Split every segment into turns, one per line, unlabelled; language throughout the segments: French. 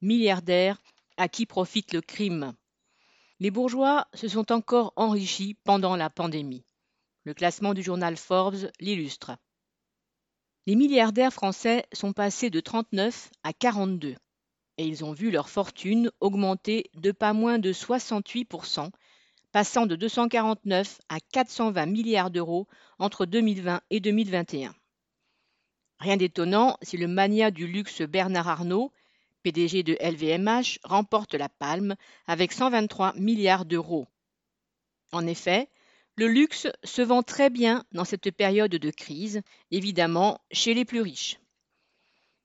milliardaires à qui profite le crime. Les bourgeois se sont encore enrichis pendant la pandémie. Le classement du journal Forbes l'illustre. Les milliardaires français sont passés de 39 à 42 et ils ont vu leur fortune augmenter de pas moins de 68%, passant de 249 à 420 milliards d'euros entre 2020 et 2021. Rien d'étonnant si le mania du luxe Bernard Arnault PDG de LVMH, remporte la palme avec 123 milliards d'euros. En effet, le luxe se vend très bien dans cette période de crise, évidemment chez les plus riches.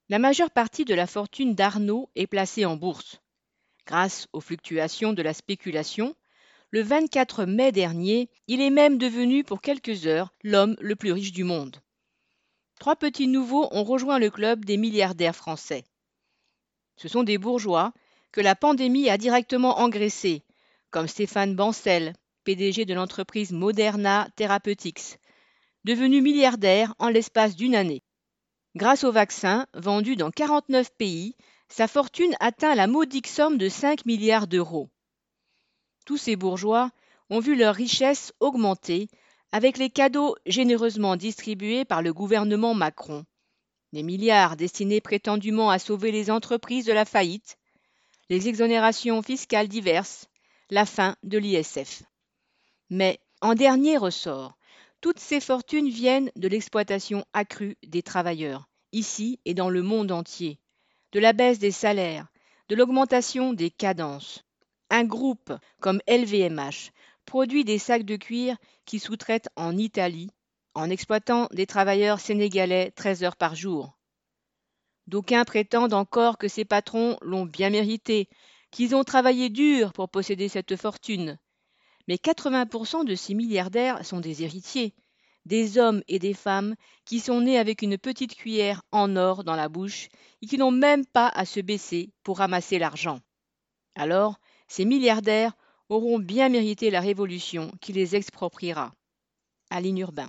La majeure partie de la fortune d'Arnaud est placée en bourse. Grâce aux fluctuations de la spéculation, le 24 mai dernier, il est même devenu pour quelques heures l'homme le plus riche du monde. Trois petits nouveaux ont rejoint le club des milliardaires français. Ce sont des bourgeois que la pandémie a directement engraissés, comme Stéphane Bancel, PDG de l'entreprise Moderna Therapeutics, devenu milliardaire en l'espace d'une année. Grâce au vaccin, vendu dans 49 pays, sa fortune atteint la modique somme de 5 milliards d'euros. Tous ces bourgeois ont vu leur richesse augmenter avec les cadeaux généreusement distribués par le gouvernement Macron des milliards destinés prétendument à sauver les entreprises de la faillite, les exonérations fiscales diverses, la fin de l'ISF. Mais, en dernier ressort, toutes ces fortunes viennent de l'exploitation accrue des travailleurs, ici et dans le monde entier, de la baisse des salaires, de l'augmentation des cadences. Un groupe comme LVMH produit des sacs de cuir qui sous-traitent en Italie, en exploitant des travailleurs sénégalais 13 heures par jour. D'aucuns prétendent encore que ces patrons l'ont bien mérité, qu'ils ont travaillé dur pour posséder cette fortune. Mais 80% de ces milliardaires sont des héritiers, des hommes et des femmes qui sont nés avec une petite cuillère en or dans la bouche et qui n'ont même pas à se baisser pour ramasser l'argent. Alors, ces milliardaires auront bien mérité la révolution qui les expropriera. Aline Urbain.